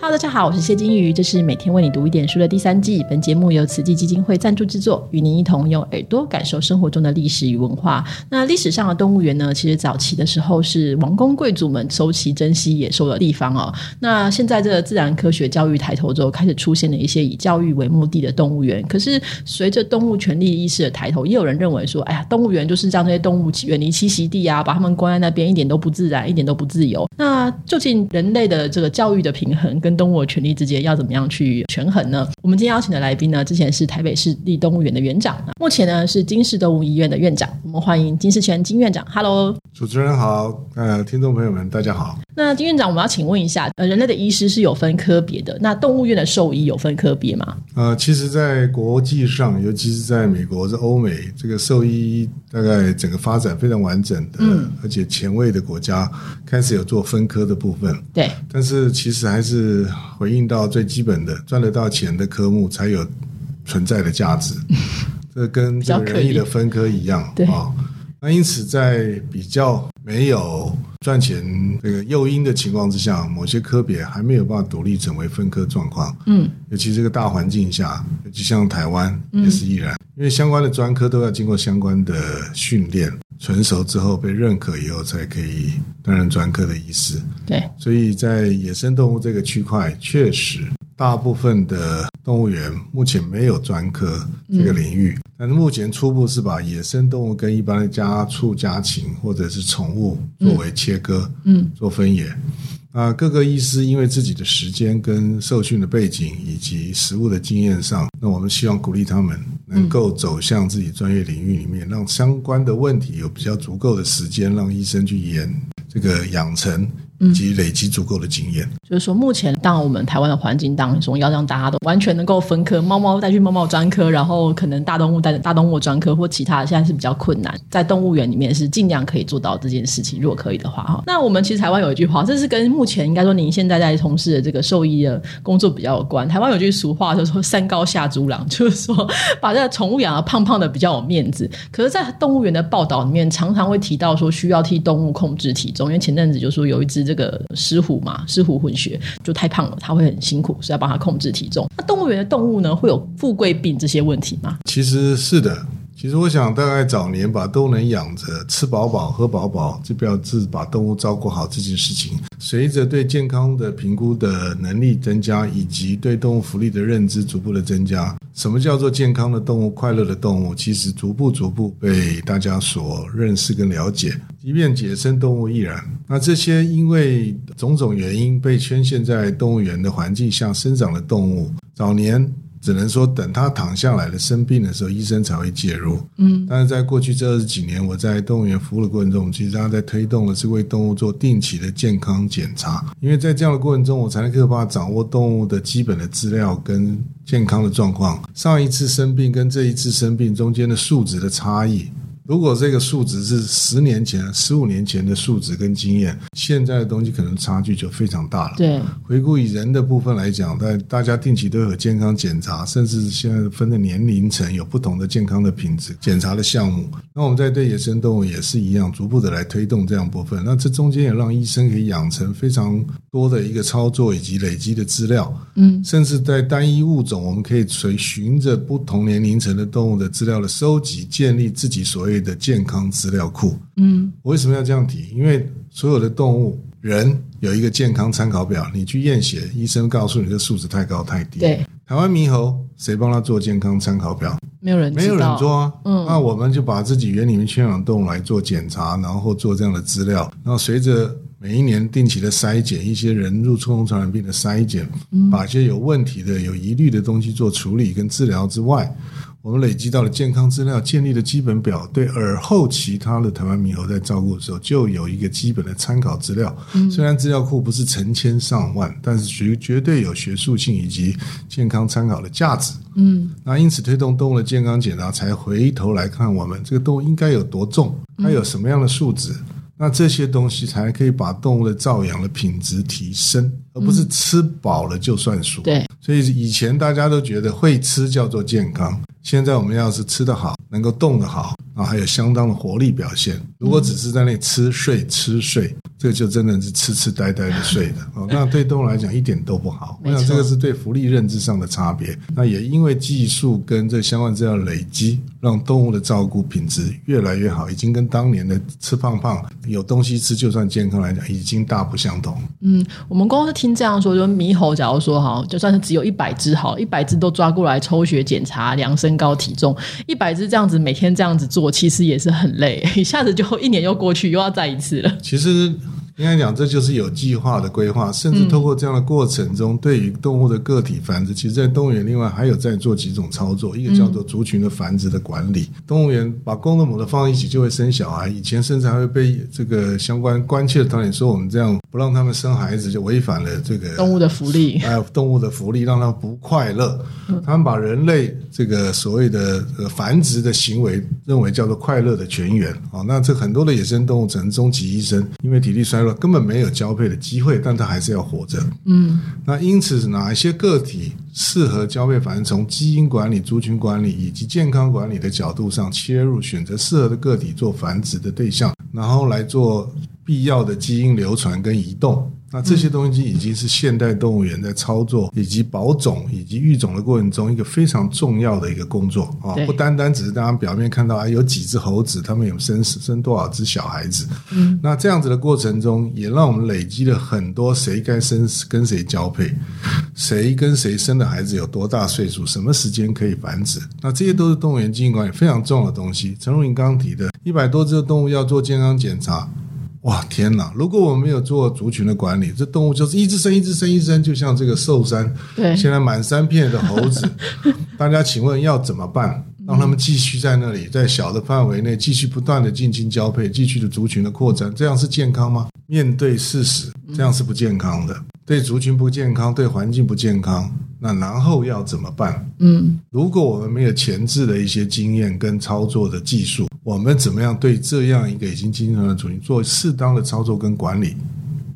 好大家好，我是谢金鱼，这是每天为你读一点书的第三季。本节目由慈济基金会赞助制作，与您一同用耳朵感受生活中的历史与文化。那历史上的动物园呢，其实早期的时候是王公贵族们收集珍稀野兽的地方哦。那现在这个自然科学教育抬头之后，开始出现了一些以教育为目的的动物园。可是随着动物权利意识的抬头，也有人认为说，哎呀，动物园就是让这些动物远离栖息地啊，把它们关在那边，一点都不自然，一点都不自由。那究竟人类的这个教育的平衡动物的权利之间要怎么样去权衡呢？我们今天邀请的来宾呢，之前是台北市立动物园的园长，目前呢是金氏动物医院的院长。我们欢迎金世全金院长。Hello，主持人好，呃，听众朋友们大家好。那金院长，我们要请问一下，呃，人类的医师是有分科别的，那动物园的兽医有分科别吗？呃，其实，在国际上，尤其是在美国、在欧美，这个兽医大概整个发展非常完整的，嗯，而且前卫的国家开始有做分科的部分。对，但是其实还是回应到最基本的，赚得到钱的科目才有存在的价值。这跟这个人力的分科一样，对啊。那因此，在比较没有赚钱这个诱因的情况之下，某些科别还没有办法独立成为分科状况。嗯，尤其这个大环境下，尤其像台湾也是依然，因为相关的专科都要经过相关的训练，成熟之后被认可以后，才可以担任专科的医师。对，所以在野生动物这个区块，确实大部分的动物园目前没有专科这个领域，但是目前初步是把野生动物跟一般的家畜、家禽或者是宠物作为切割，嗯，做分野。啊，各个医师因为自己的时间跟受训的背景以及实务的经验上，那我们希望鼓励他们能够走向自己专业领域里面，让相关的问题有比较足够的时间，让医生去研这个养成以及累积足够的经验。就是说，目前当我们台湾的环境当中，要让大家都完全能够分科，猫猫带去猫猫专科，然后可能大动物带大动物专科或其他的，现在是比较困难。在动物园里面是尽量可以做到这件事情，如果可以的话哈。那我们其实台湾有一句话，这是跟目前应该说您现在在从事的这个兽医的工作比较有关。台湾有句俗话，就是说“三高下猪郎”，就是说把这个宠物养的胖胖的比较有面子。可是，在动物园的报道里面，常常会提到说需要替动物控制体重，因为前阵子就说有一只这个狮虎嘛，狮虎混血就太胖了，它会很辛苦，所以要帮它控制体重。那动物园的动物呢，会有富贵病这些问题吗？其实是的，其实我想大概早年把动物能养着，吃饱饱、喝饱饱，就表示把动物照顾好这件事情。随着对健康的评估的能力增加，以及对动物福利的认知逐步的增加，什么叫做健康的动物、快乐的动物，其实逐步逐步被大家所认识跟了解。即便野生动物亦然。那这些因为种种原因被圈限在动物园的环境下生长的动物，早年。只能说等他躺下来了生病的时候，医生才会介入。嗯，但是在过去这二十几年，我在动物园服务的过程中，其实大家在推动的是为动物做定期的健康检查，因为在这样的过程中，我才能够把掌握动物的基本的资料跟健康的状况。上一次生病跟这一次生病中间的数值的差异。如果这个数值是十年前、十五年前的数值跟经验，现在的东西可能差距就非常大了。对，回顾以人的部分来讲，但大家定期都有健康检查，甚至现在分的年龄层有不同的健康的品质检查的项目。那我们在对野生动物也是一样，逐步的来推动这样部分。那这中间也让医生可以养成非常多的一个操作以及累积的资料。嗯，甚至在单一物种，我们可以随循着不同年龄层的动物的资料的收集，建立自己所谓的健康资料库。嗯，我为什么要这样提？因为所有的动物，人有一个健康参考表，你去验血，医生告诉你这数值太高太低。对，台湾猕猴谁帮他做健康参考表？没有人没有人做啊。嗯，那我们就把自己园里面圈养动物来做检查，然后做这样的资料，然后随着每一年定期的筛检，一些人入触控传染病的筛检，把一些有问题的、有疑虑的东西做处理跟治疗之外。我们累积到了健康资料，建立了基本表，对耳后其他的台湾猕猴在照顾的时候，就有一个基本的参考资料。虽然资料库不是成千上万，但是绝绝对有学术性以及健康参考的价值。嗯，那因此推动动物的健康检查，才回头来看我们这个动物应该有多重，它有什么样的数值。那这些东西才可以把动物的照养的品质提升，而不是吃饱了就算数。对，所以以前大家都觉得会吃叫做健康，现在我们要是吃得好，能够动得好，啊，还有相当的活力表现。如果只是在那里吃睡吃睡，这个就真的是痴痴呆呆的睡的 哦。那对动物来讲一点都不好。我想这个是对福利认知上的差别。那也因为技术跟这相关资料累积，让动物的照顾品质越来越好，已经跟当年的吃胖胖有东西吃就算健康来讲，已经大不相同。嗯，我们公司听这样说，就猕猴，假如说哈，就算是只有一百只好，一百只都抓过来抽血检查、量身高体重，一百只这样子每天这样子做，其实也是很累，一下子就一年又过去，又要再一次了。其实。应该讲，这就是有计划的规划，甚至透过这样的过程中，对于动物的个体繁殖，其实，在动物园另外还有在做几种操作，一个叫做族群的繁殖的管理。动物园把公的母的放一起就会生小孩，以前甚至还会被这个相关关切的导演说，我们这样不让他们生孩子，就违反了这个动物的福利，哎，动物的福利让他们不快乐。他们把人类这个所谓的繁殖的行为认为叫做快乐的泉源啊，那这很多的野生动物只能终其一生，因为体力衰弱。根本没有交配的机会，但它还是要活着。嗯，那因此哪一些个体适合交配？反正从基因管理、族群管理以及健康管理的角度上切入，选择适合的个体做繁殖的对象，然后来做必要的基因流传跟移动。那这些东西已经是现代动物园在操作以及保种以及育种的过程中一个非常重要的一个工作啊，不单单只是大家表面看到啊有几只猴子，他们有生生多少只小孩子，嗯，那这样子的过程中，也让我们累积了很多谁该生跟谁交配，谁跟谁生的孩子有多大岁数，什么时间可以繁殖，那这些都是动物园经营管理非常重要的东西。陈如你刚刚提的一百多只动物要做健康检查。哇天哪！如果我们没有做族群的管理，这动物就是一直生、一直生、一直生，就像这个寿山，对，现在满山遍野的猴子，大家请问要怎么办？让他们继续在那里，在小的范围内继续不断的近亲交配，继续的族群的扩展，这样是健康吗？面对事实，这样是不健康的。对族群不健康，对环境不健康，那然后要怎么办？嗯，如果我们没有前置的一些经验跟操作的技术，我们怎么样对这样一个已经经营的族群做适当的操作跟管理？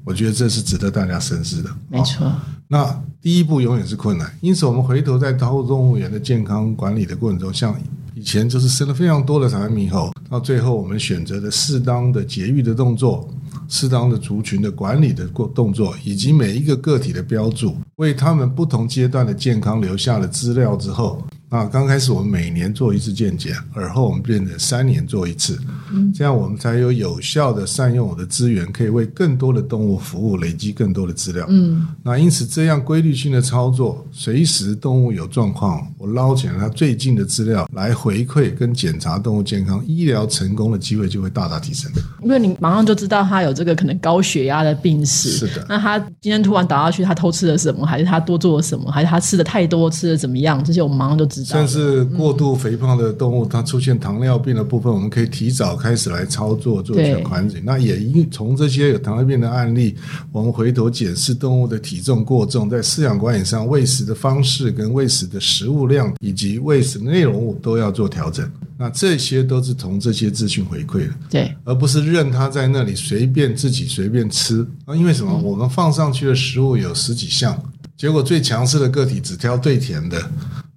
我觉得这是值得大家深思的。没错。那第一步永远是困难，因此我们回头在动物园的健康管理的过程中，像以前就是生了非常多的台湾猕猴，到最后我们选择的适当的节育的动作。适当的族群的管理的过动作，以及每一个个体的标注，为他们不同阶段的健康留下了资料之后。啊，刚开始我们每年做一次健检，而后我们变成三年做一次，这样我们才有有效的善用我的资源，可以为更多的动物服务，累积更多的资料。嗯，那因此这样规律性的操作，随时动物有状况，我捞起来它最近的资料来回馈跟检查动物健康，医疗成功的机会就会大大提升。因为你马上就知道它有这个可能高血压的病史，是的。那它今天突然倒下去，它偷吃了什么，还是它多做了什么，还是它吃的太多，吃的怎么样？这些我们马上就知。甚至过度肥胖的动物，它出现糖尿病的部分，我们可以提早开始来操作做全环境。那也因从这些有糖尿病的案例，我们回头检视动物的体重过重，在饲养管理上喂食的方式、跟喂食的食物量以及喂食内容物都要做调整。那这些都是从这些资讯回馈的，对，而不是任它在那里随便自己随便吃啊。因为什么？我们放上去的食物有十几项。结果最强势的个体只挑最甜的，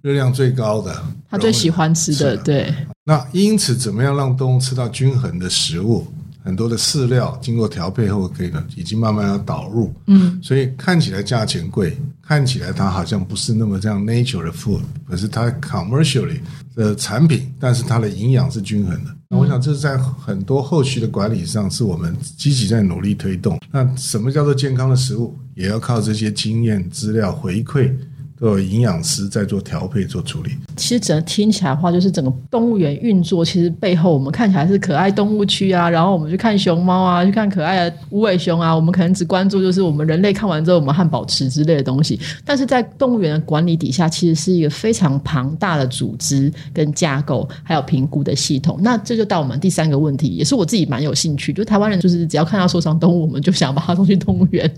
热量最高的，他最喜欢吃的。对。那因此，怎么样让动物吃到均衡的食物？很多的饲料经过调配后，可以已经慢慢要导入。嗯。所以看起来价钱贵，看起来它好像不是那么这样 nature 的 food，可是它 commercially 的产品，但是它的营养是均衡的。那我想，这是在很多后续的管理上，是我们积极在努力推动。那什么叫做健康的食物？也要靠这些经验资料回馈。都有营养师在做调配、做处理。其实整个听起来的话，就是整个动物园运作，其实背后我们看起来是可爱动物区啊，然后我们去看熊猫啊，去看可爱的无尾熊啊，我们可能只关注就是我们人类看完之后，我们汉堡吃之类的东西。但是在动物园的管理底下，其实是一个非常庞大的组织跟架构，还有评估的系统。那这就到我们第三个问题，也是我自己蛮有兴趣，就台湾人就是只要看到受伤动物，我们就想把它送去动物园。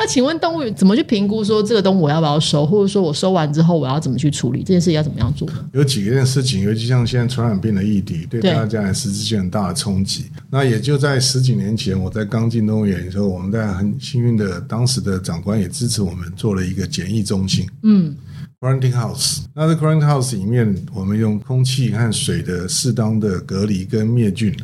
那请问动物园怎么去评估说这个动物我要不要收，或者说？我收完之后，我要怎么去处理这件事？要怎么样做？有几件事情，尤其像现在传染病的议题，对大家来实质性很大的冲击。那也就在十几年前，我在刚进动物园的时候，我们在很幸运的，当时的长官也支持我们做了一个检疫中心。嗯，quarantine house。那在 quarantine house 里面，我们用空气和水的适当的隔离跟灭菌。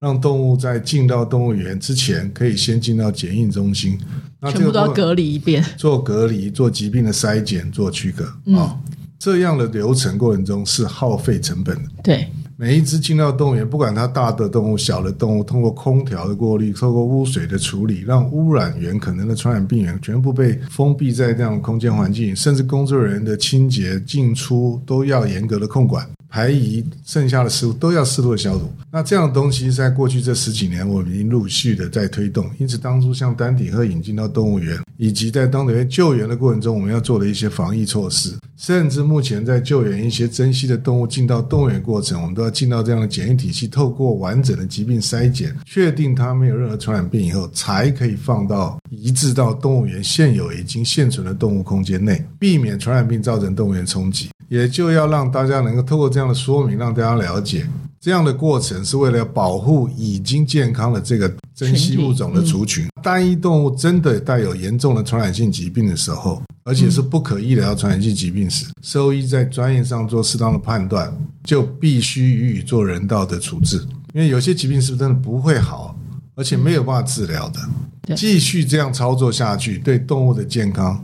让动物在进到动物园之前，可以先进到检疫中心，那全部都要隔离一遍，做隔离、做疾病的筛检、做区隔啊。这样的流程过程中是耗费成本的。对。每一只进到动物园，不管它大的动物、小的动物，通过空调的过滤，透过污水的处理，让污染源可能的传染病源全部被封闭在这样的空间环境，甚至工作人员的清洁进出都要严格的控管。排遗剩下的食物都要适度的消毒。那这样的东西在过去这十几年，我们已经陆续的在推动。因此，当初像丹顶鹤引进到动物园，以及在当地救援的过程中，我们要做的一些防疫措施，甚至目前在救援一些珍稀的动物进到动物园过程，我们都要进到这样的检疫体系，透过完整的疾病筛检，确定它没有任何传染病以后，才可以放到移植到动物园现有已经现存的动物空间内，避免传染病造成动物园冲击。也就要让大家能够透过这样的说明，让大家了解，这样的过程是为了保护已经健康的这个珍稀物种的族群。单一动物真的带有严重的传染性疾病的时候，而且是不可医疗传染性疾病时，兽医在专业上做适当的判断，就必须予以做人道的处置。因为有些疾病是真的不会好，而且没有办法治疗的，继续这样操作下去，对动物的健康。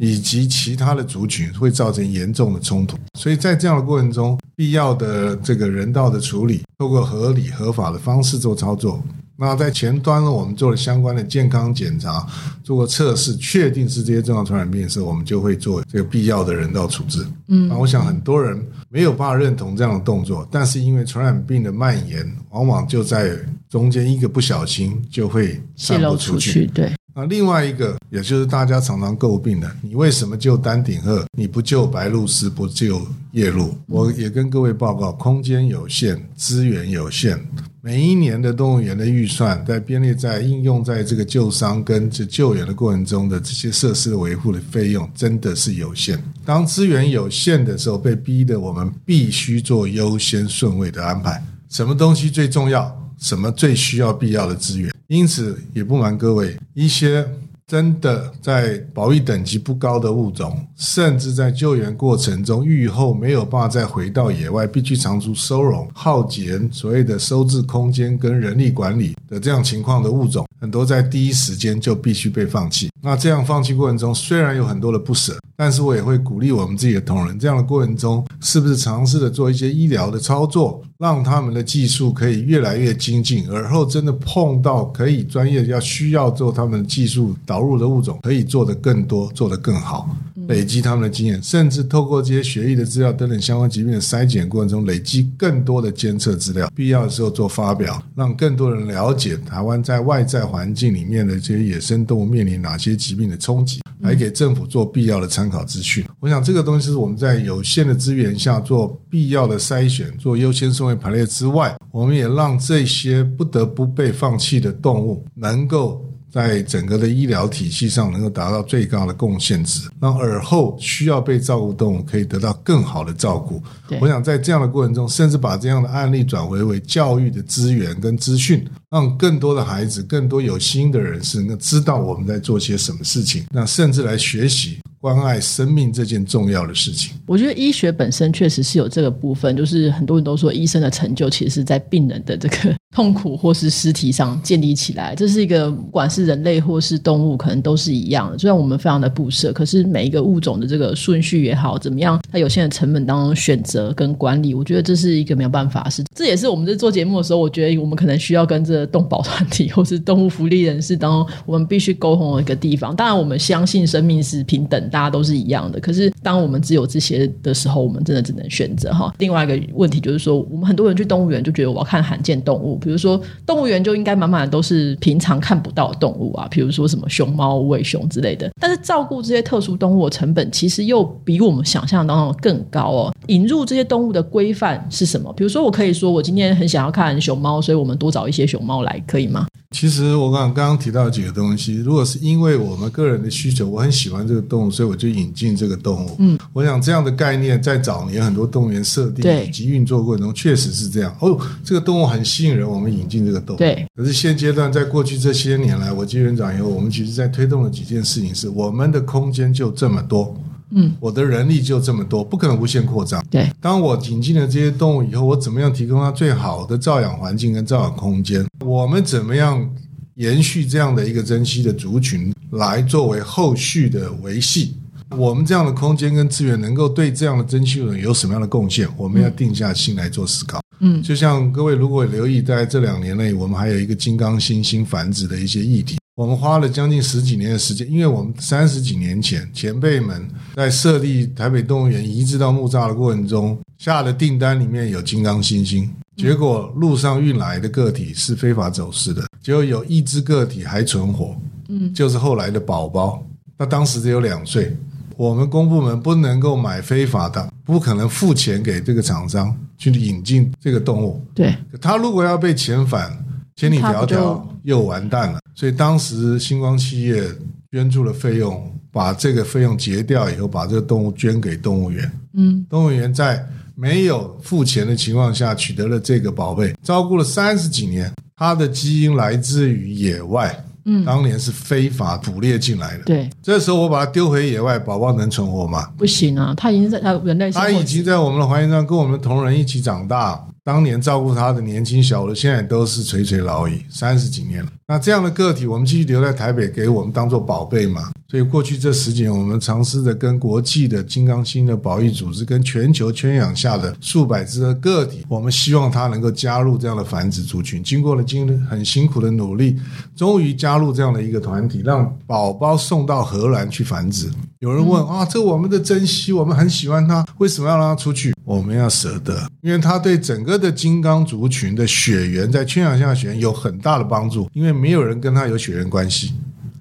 以及其他的族群会造成严重的冲突，所以在这样的过程中，必要的这个人道的处理，透过合理合法的方式做操作。那在前端呢，我们做了相关的健康检查，做过测试，确定是这些重要传染病的时候，我们就会做这个必要的人道处置。嗯，那我想很多人没有办法认同这样的动作，但是因为传染病的蔓延，往往就在中间一个不小心就会散布出去。对。那另外一个，也就是大家常常诟病的，你为什么救丹顶鹤，你不救白鹭鸶，不救夜鹭？我也跟各位报告，空间有限，资源有限，每一年的动物园的预算，在编列在应用在这个救伤跟这救援的过程中的这些设施维护的费用，真的是有限。当资源有限的时候，被逼的我们必须做优先顺位的安排，什么东西最重要？什么最需要必要的资源？因此，也不瞒各位，一些真的在保育等级不高的物种，甚至在救援过程中愈后没有办法再回到野外，必须长途收容，耗竭所谓的收治空间跟人力管理的这样情况的物种，很多在第一时间就必须被放弃。那这样放弃过程中，虽然有很多的不舍。但是我也会鼓励我们自己的同仁，这样的过程中，是不是尝试的做一些医疗的操作，让他们的技术可以越来越精进，而后真的碰到可以专业要需要做他们技术导入的物种，可以做得更多，做得更好，累积他们的经验，甚至透过这些学艺的资料等等相关疾病的筛检过程中，累积更多的监测资料，必要的时候做发表，让更多人了解台湾在外在环境里面的这些野生动物面临哪些疾病的冲击。来给政府做必要的参考资讯。我想这个东西是我们在有限的资源下做必要的筛选、做优先顺位排列之外，我们也让这些不得不被放弃的动物能够。在整个的医疗体系上能够达到最高的贡献值，让耳后需要被照顾动物可以得到更好的照顾。我想在这样的过程中，甚至把这样的案例转为为教育的资源跟资讯，让更多的孩子、更多有心的人士能够知道我们在做些什么事情，那甚至来学习。关爱生命这件重要的事情，我觉得医学本身确实是有这个部分，就是很多人都说医生的成就其实是在病人的这个痛苦或是尸体上建立起来。这是一个不管是人类或是动物，可能都是一样的。虽然我们非常的不舍，可是每一个物种的这个顺序也好，怎么样，它有限的成本当中选择跟管理，我觉得这是一个没有办法事。这也是我们在做节目的时候，我觉得我们可能需要跟这动保团体或是动物福利人士当中，我们必须沟通的一个地方。当然，我们相信生命是平等。大家都是一样的，可是当我们只有这些的时候，我们真的只能选择哈。另外一个问题就是说，我们很多人去动物园就觉得我要看罕见动物，比如说动物园就应该满满的都是平常看不到的动物啊，比如说什么熊猫、无尾熊之类的。但是照顾这些特殊动物的成本其实又比我们想象当中更高哦。引入这些动物的规范是什么？比如说，我可以说我今天很想要看熊猫，所以我们多找一些熊猫来，可以吗？其实我刚刚刚提到几个东西，如果是因为我们个人的需求，我很喜欢这个动物，所以我就引进这个动物。嗯，我想这样的概念在早年很多动物园设定以及运作过程中确实是这样。哦，这个动物很吸引人，我们引进这个动物。对。可是现阶段，在过去这些年来，我接园长以后，我们其实在推动了几件事情，是我们的空间就这么多。嗯，我的人力就这么多，不可能无限扩张。对，当我引进了这些动物以后，我怎么样提供它最好的照养环境跟照养空间？我们怎么样延续这样的一个珍稀的族群，来作为后续的维系？我们这样的空间跟资源能够对这样的珍稀物种有什么样的贡献？我们要定下心来做思考。嗯，就像各位如果留意，在这两年内，我们还有一个金刚猩猩繁殖的一些议题。我们花了将近十几年的时间，因为我们三十几年前前辈们在设立台北动物园移植到木栅的过程中，下的订单里面有金刚猩猩，结果路上运来的个体是非法走私的，结果有一只个体还存活，嗯，就是后来的宝宝，那当时只有两岁。我们公部门不能够买非法的，不可能付钱给这个厂商去引进这个动物。对，他如果要被遣返，千里迢迢又完蛋了。所以当时星光企业捐助了费用，把这个费用结掉以后，把这个动物捐给动物园。嗯，动物园在没有付钱的情况下取得了这个宝贝，照顾了三十几年。它的基因来自于野外。嗯，当年是非法捕猎进来的。对，这时候我把它丢回野外，宝宝能存活吗？不行啊，它已经在它人类，它已经在我们的环境上跟我们的同仁一起长大。当年照顾他的年轻小的，现在都是垂垂老矣，三十几年了。那这样的个体，我们继续留在台北，给我们当做宝贝嘛？所以过去这十几年，我们尝试着跟国际的金刚星的保育组织，跟全球圈养下的数百只的个体，我们希望它能够加入这样的繁殖族群。经过了经很辛苦的努力，终于加入这样的一个团体，让宝宝送到荷兰去繁殖。有人问啊，这我们的珍惜，我们很喜欢它，为什么要让它出去？我们要舍得，因为它对整个的金刚族群的血缘在圈养下血缘有很大的帮助，因为没有人跟它有血缘关系。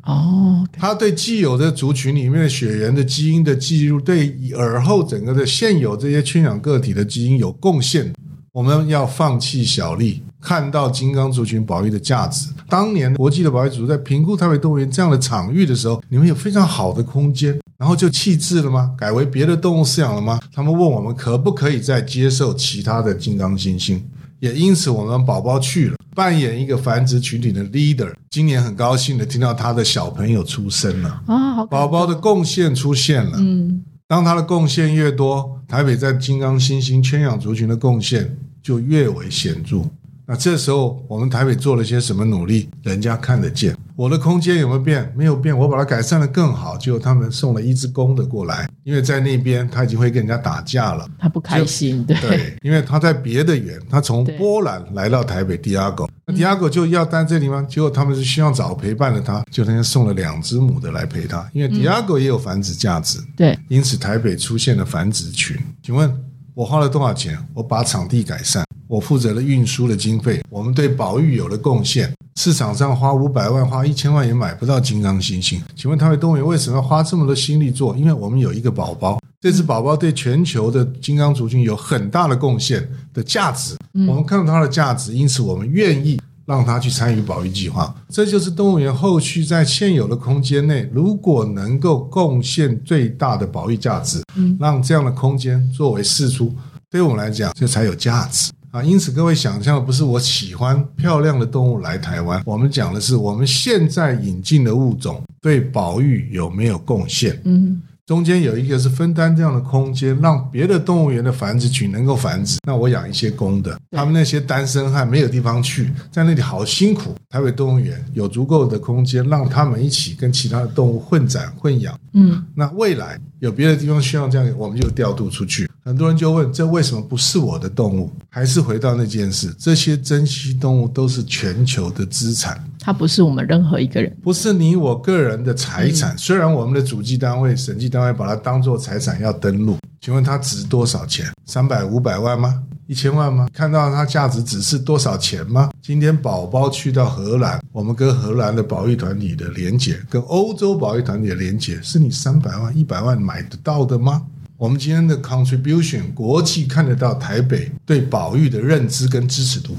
哦，它对既有的族群里面的血缘的基因的记录，对耳后整个的现有这些圈养个体的基因有贡献。我们要放弃小利，看到金刚族群保育的价值。当年国际的保育组在评估台北动物园这样的场域的时候，你们有非常好的空间，然后就弃置了吗？改为别的动物饲养了吗？他们问我们可不可以再接受其他的金刚猩猩？也因此，我们宝宝去了，扮演一个繁殖群体的 leader。今年很高兴的听到他的小朋友出生了啊，宝宝的贡献出现了。嗯，当他的贡献越多，台北在金刚猩猩圈养族群的贡献就越为显著。那这时候，我们台北做了些什么努力？人家看得见。我的空间有没有变？没有变，我把它改善的更好。结果他们送了一只公的过来，因为在那边他已经会跟人家打架了，他不开心。对，对，因为他在别的园，他从波兰来到台北迪亚狗，那迪亚狗就要待这里吗？结果他们是希望找陪伴的他，就那天送了两只母的来陪他，因为迪亚狗也有繁殖价值。对，因此台北出现了繁殖群。请问我花了多少钱？我把场地改善。我负责了运输的经费，我们对保育有了贡献。市场上花五百万、花一千万也买不到金刚猩猩。请问台北动物园为什么要花这么多心力做？因为我们有一个宝宝，这只宝宝对全球的金刚族群有很大的贡献的价值。我们看到它的价值，因此我们愿意让它去参与保育计划。这就是动物园后续在现有的空间内，如果能够贡献最大的保育价值，让这样的空间作为释出，对我们来讲，这才有价值。啊，因此各位想象的不是我喜欢漂亮的动物来台湾，我们讲的是我们现在引进的物种对保育有没有贡献？嗯，中间有一个是分担这样的空间，让别的动物园的繁殖群能够繁殖。那我养一些公的，他们那些单身汉没有地方去，在那里好辛苦。台北动物园有足够的空间，让他们一起跟其他的动物混展混养。嗯，那未来有别的地方需要这样，我们就调度出去。很多人就问：这为什么不是我的动物？还是回到那件事，这些珍稀动物都是全球的资产，它不是我们任何一个人，不是你我个人的财产。虽然我们的主计单位、审计单位把它当做财产要登录，请问它值多少钱？三百、五百万吗？一千万吗？看到它价值只是多少钱吗？今天宝宝去到荷兰，我们跟荷兰的保育团体的连结，跟欧洲保育团体的连结，是你三百万、一百万买得到的吗？我们今天的 contribution，国际看得到台北对保育的认知跟支持度，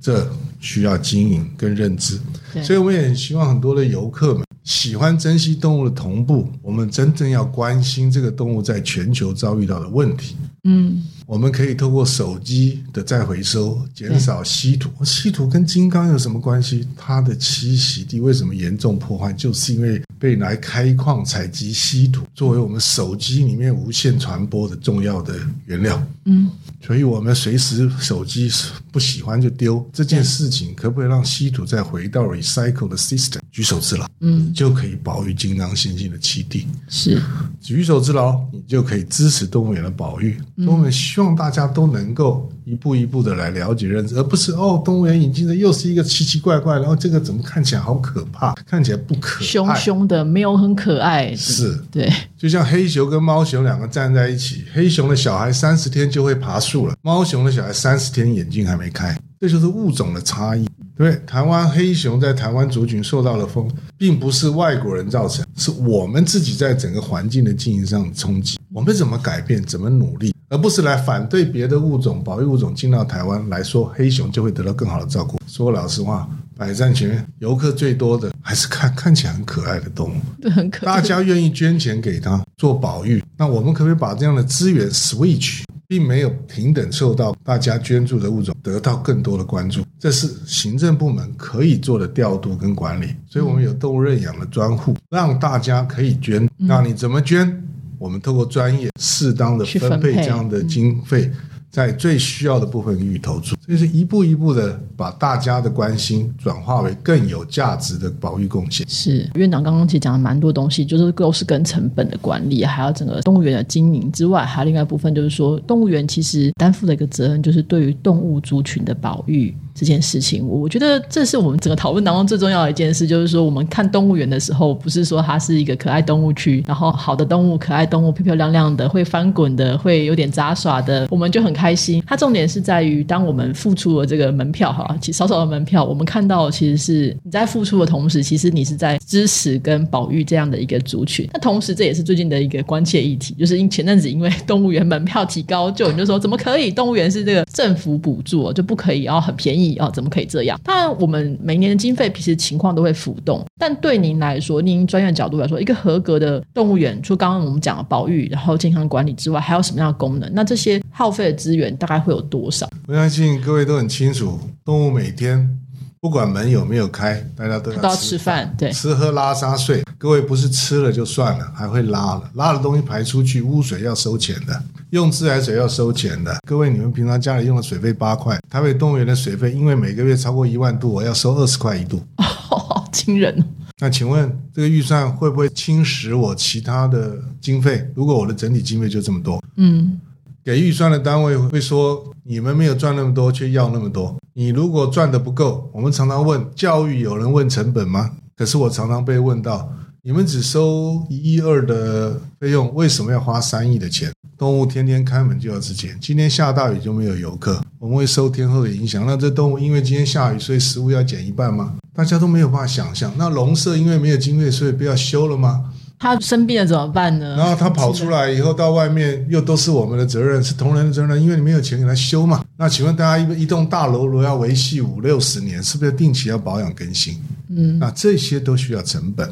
这需要经营跟认知。所以我们也希望很多的游客们喜欢珍惜动物的同步，我们真正要关心这个动物在全球遭遇到的问题。嗯，我们可以透过手机的再回收，减少稀土。稀土跟金刚有什么关系？它的栖息地为什么严重破坏？就是因为被来开矿采集稀土，作为我们手机里面无线传播的重要的原料。嗯，所以我们随时手机不喜欢就丢这件事情，可不可以让稀土再回到 recycle 的 system？举手之劳，嗯，就可以保育金刚猩猩的栖地。是。举手之劳，你就可以支持动物园的保育。动物园希望大家都能够一步一步的来了解认知，而不是哦，动物园引进的又是一个奇奇怪怪，然后这个怎么看起来好可怕，看起来不可爱，凶凶的，没有很可爱。是，对，就像黑熊跟猫熊两个站在一起，黑熊的小孩三十天就会爬树了，猫熊的小孩三十天眼睛还没开，这就是物种的差异。对，台湾黑熊在台湾族群受到了封，并不是外国人造成，是我们自己在整个环境的经营上的冲击。我们怎么改变，怎么努力，而不是来反对别的物种、保育物种进到台湾来说，黑熊就会得到更好的照顾。说老实话，百战前面游客最多的还是看看起来很可爱的动物，对，很可爱。大家愿意捐钱给他做保育，那我们可不可以把这样的资源 switch？并没有平等受到大家捐助的物种得到更多的关注，这是行政部门可以做的调度跟管理。所以，我们有动物认养的专户，让大家可以捐。那你怎么捐？我们透过专业适当的分配这样的经费。在最需要的部分予以投注，这是一步一步的把大家的关心转化为更有价值的保育贡献。是院长刚刚其实讲了蛮多东西，就是都是跟成本的管理，还有整个动物园的经营之外，还有另外一部分就是说，动物园其实担负的一个责任，就是对于动物族群的保育。这件事情，我觉得这是我们整个讨论当中最重要的一件事，就是说，我们看动物园的时候，不是说它是一个可爱动物区，然后好的动物、可爱动物、漂漂亮亮的、会翻滚的、会有点杂耍的，我们就很开心。它重点是在于，当我们付出了这个门票，哈，其实少少的门票，我们看到其实是你在付出的同时，其实你是在支持跟保育这样的一个族群。那同时，这也是最近的一个关切议题，就是因前阵子因为动物园门票提高，就有人就说怎么可以？动物园是这个政府补助，就不可以，然后很便宜。哦，怎么可以这样？当然，我们每年的经费其实情况都会浮动。但对您来说，您专业角度来说，一个合格的动物园，除刚刚我们讲的保育，然后健康管理之外，还有什么样的功能？那这些耗费的资源大概会有多少？我相信各位都很清楚，动物每天不管门有没有开，大家都要吃饭，对，吃喝拉撒睡。各位不是吃了就算了，还会拉了，拉的东西排出去，污水要收钱的。用自来水要收钱的，各位，你们平常家里用的水费八块，台北动物园的水费，因为每个月超过一万度，我要收二十块一度，好 惊人。那请问这个预算会不会侵蚀我其他的经费？如果我的整体经费就这么多，嗯，给预算的单位会说你们没有赚那么多，却要那么多。你如果赚的不够，我们常常问教育有人问成本吗？可是我常常被问到。你们只收一亿二的费用，为什么要花三亿的钱？动物天天开门就要吃钱，今天下大雨就没有游客，我们会受天后的影响。那这动物因为今天下雨，所以食物要减一半吗？大家都没有办法想象。那笼舍因为没有经费，所以不要修了吗？它生病了怎么办呢？然后他跑出来以后到外面，又都是我们的责任，是同仁的责任，因为你没有钱给他修嘛。那请问大家一一栋大楼如果要维系五六十年，是不是定期要保养更新？嗯，那这些都需要成本。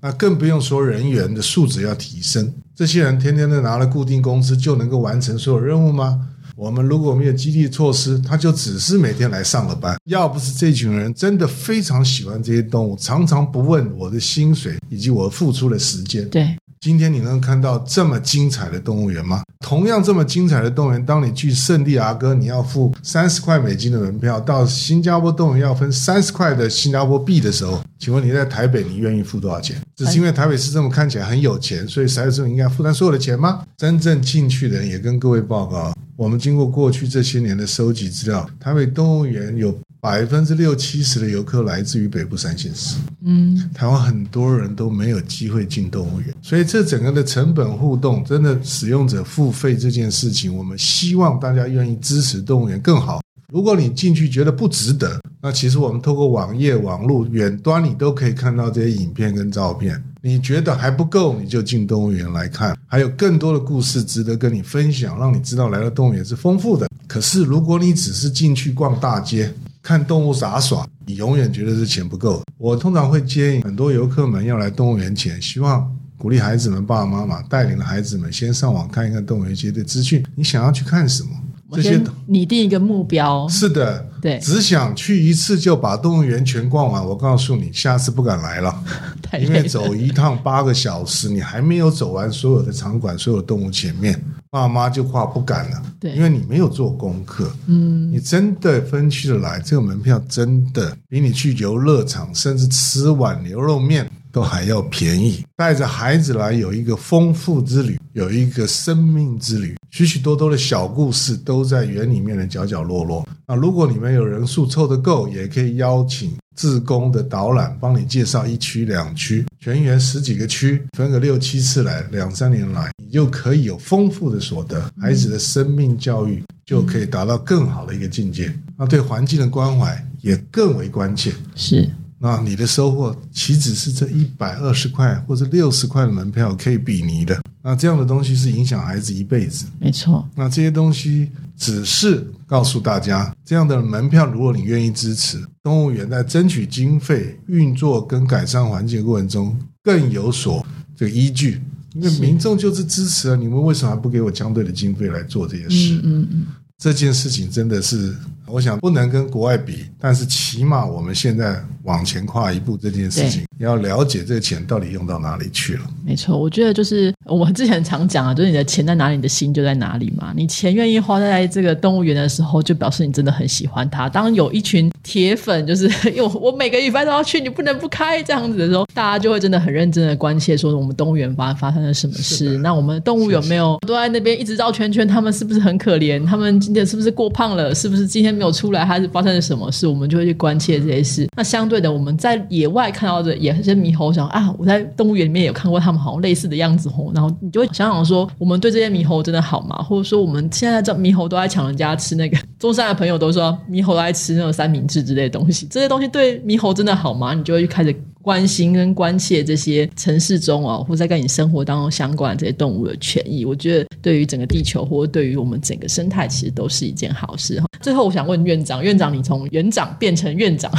那更不用说人员的素质要提升，这些人天天的拿了固定工资就能够完成所有任务吗？我们如果没有激励措施，他就只是每天来上了班。要不是这群人真的非常喜欢这些动物，常常不问我的薪水以及我付出的时间，对。今天你能看到这么精彩的动物园吗？同样这么精彩的动物园，当你去圣地亚哥，你要付三十块美金的门票；到新加坡动物园要分三十块的新加坡币的时候，请问你在台北，你愿意付多少钱？只是因为台北市政府看起来很有钱，所以台北市政府应该负担所有的钱吗？真正进去的人也跟各位报告，我们经过过去这些年的收集资料，台北动物园有。百分之六七十的游客来自于北部三县市，嗯，台湾很多人都没有机会进动物园，所以这整个的成本互动，真的使用者付费这件事情，我们希望大家愿意支持动物园更好。如果你进去觉得不值得，那其实我们透过网页、网络、远端，你都可以看到这些影片跟照片。你觉得还不够，你就进动物园来看，还有更多的故事值得跟你分享，让你知道来到动物园是丰富的。可是如果你只是进去逛大街，看动物杂耍，你永远觉得这钱不够。我通常会建议很多游客们要来动物园前，希望鼓励孩子们、爸爸妈妈带领了孩子们先上网看一看动物园街的资讯。你想要去看什么？我先拟定一个目标。是的，对，只想去一次就把动物园全逛完。我告诉你，下次不敢来了，因为走一趟八个小时，你还没有走完所有的场馆、所有动物前面，爸妈就怕不敢了。对，因为你没有做功课。嗯，你真的分区的来，这个门票真的比你去游乐场，甚至吃碗牛肉面。都还要便宜，带着孩子来有一个丰富之旅，有一个生命之旅，许许多多的小故事都在园里面的角角落落。那如果你们有人数凑得够，也可以邀请自工的导览帮你介绍一区两区，全园十几个区，分个六七次来，两三年来，你就可以有丰富的所得，孩子的生命教育就可以达到更好的一个境界。那对环境的关怀也更为关切。是。那你的收获岂止是这一百二十块或者六十块的门票可以比拟的？那这样的东西是影响孩子一辈子。没错。那这些东西只是告诉大家，这样的门票，如果你愿意支持，动物园在争取经费、运作跟改善环境的过程中更有所这个依据。因为民众就是支持了，你们为什么还不给我相对的经费来做这些事？嗯嗯嗯。这件事情真的是，我想不能跟国外比，但是起码我们现在往前跨一步，这件事情要了解这个钱到底用到哪里去了。没错，我觉得就是我们之前常讲啊，就是你的钱在哪里，你的心就在哪里嘛。你钱愿意花在这个动物园的时候，就表示你真的很喜欢它。当有一群铁粉，就是因为我每个礼拜都要去，你不能不开这样子的时候，大家就会真的很认真的关切，说我们动物园发发生了什么事？那我们动物有没有都在那边一直绕圈圈？他们是不是很可怜？他们。今天是不是过胖了？是不是今天没有出来？还是发生了什么事？我们就会去关切这些事。那相对的，我们在野外看到的也是猕猴，想啊，我在动物园里面有看过他们好像类似的样子哦。然后你就会想想说，我们对这些猕猴真的好吗？或者说，我们现在这猕猴都在抢人家吃那个中山的朋友都说，猕猴都爱吃那种三明治之类的东西，这些东西对猕猴真的好吗？你就会开始。关心跟关切这些城市中哦，或在跟你生活当中相关的这些动物的权益，我觉得对于整个地球，或者对于我们整个生态，其实都是一件好事哈。最后，我想问院长，院长，你从园长变成院长，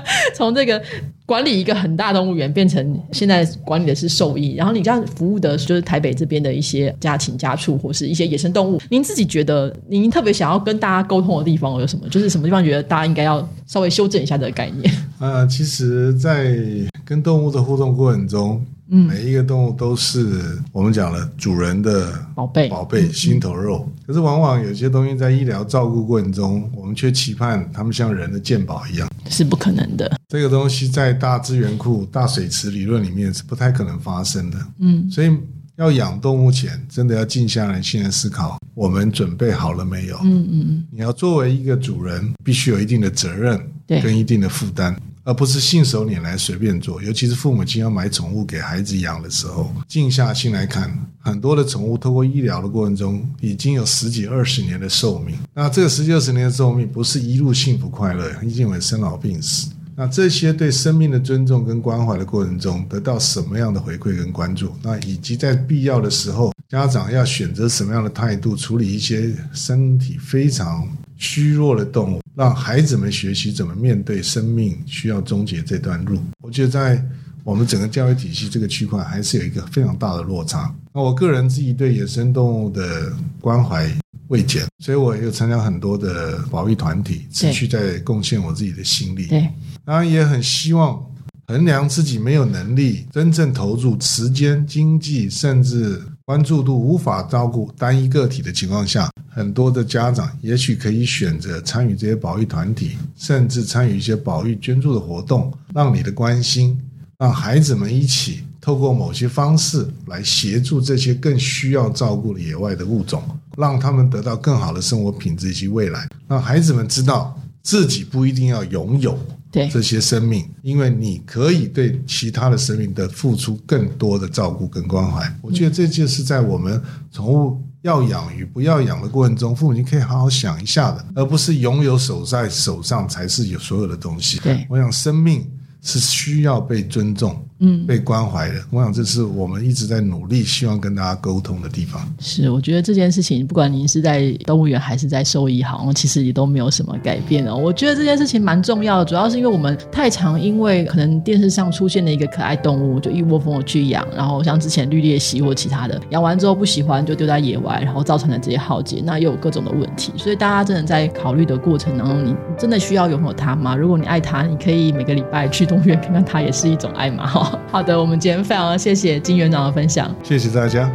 从这个管理一个很大动物园，变成现在管理的是兽医，然后你这样服务的就是台北这边的一些家禽家畜，或是一些野生动物。您自己觉得，您特别想要跟大家沟通的地方有什么？就是什么地方觉得大家应该要稍微修正一下这个概念？呃，其实，在跟动物的互动过程中，嗯，每一个动物都是我们讲了主人的宝贝，宝贝心头肉。可是，往往有些东西在医疗照顾过程中，我们却期盼它们像人的鉴宝一样，是不可能的。这个东西在大资源库、大水池理论里面是不太可能发生的。嗯，所以要养动物前，真的要静下来，先思考我们准备好了没有？嗯嗯嗯。你要作为一个主人，必须有一定的责任，跟一定的负担。而不是信手拈来随便做，尤其是父母亲要买宠物给孩子养的时候，静下心来看，很多的宠物透过医疗的过程中，已经有十几二十年的寿命。那这个十几二十年的寿命，不是一路幸福快乐，一定会生老病死。那这些对生命的尊重跟关怀的过程中，得到什么样的回馈跟关注？那以及在必要的时候，家长要选择什么样的态度处理一些身体非常虚弱的动物？让孩子们学习怎么面对生命需要终结这段路，我觉得在我们整个教育体系这个区块还是有一个非常大的落差。那我个人自己对野生动物的关怀未减，所以我也有参加很多的保育团体，持续在贡献我自己的心力。对，当然也很希望衡量自己没有能力真正投入时间、经济，甚至。关注度无法照顾单一个体的情况下，很多的家长也许可以选择参与这些保育团体，甚至参与一些保育捐助的活动，让你的关心，让孩子们一起透过某些方式来协助这些更需要照顾的野外的物种，让他们得到更好的生活品质以及未来，让孩子们知道自己不一定要拥有。对这些生命，因为你可以对其他的生命的付出更多的照顾跟关怀。我觉得这就是在我们宠物要养与不要养的过程中，父母亲可以好好想一下的，而不是拥有手在手上才是有所有的东西。对，我想生命是需要被尊重，嗯，被关怀的。我想这是我们一直在努力，希望跟大家沟通的地方。是，我觉得这件事情，不管您是在动物园还是在兽医行，其实也都没有什么改变哦。我觉得这件事情蛮重要的，主要是因为我们太常因为可能电视上出现的一个可爱动物，就一窝蜂的去养，然后像之前绿鬣蜥或其他的，养完之后不喜欢就丢在野外，然后造成了这些浩劫，那又有各种的问题。所以大家真的在考虑的过程当中，你真的需要拥有它吗？如果你爱它，你可以每个礼拜去动物园看看它，也是一种爱嘛。哈，好的，我们今天非常谢谢金园长的分享，谢谢大家。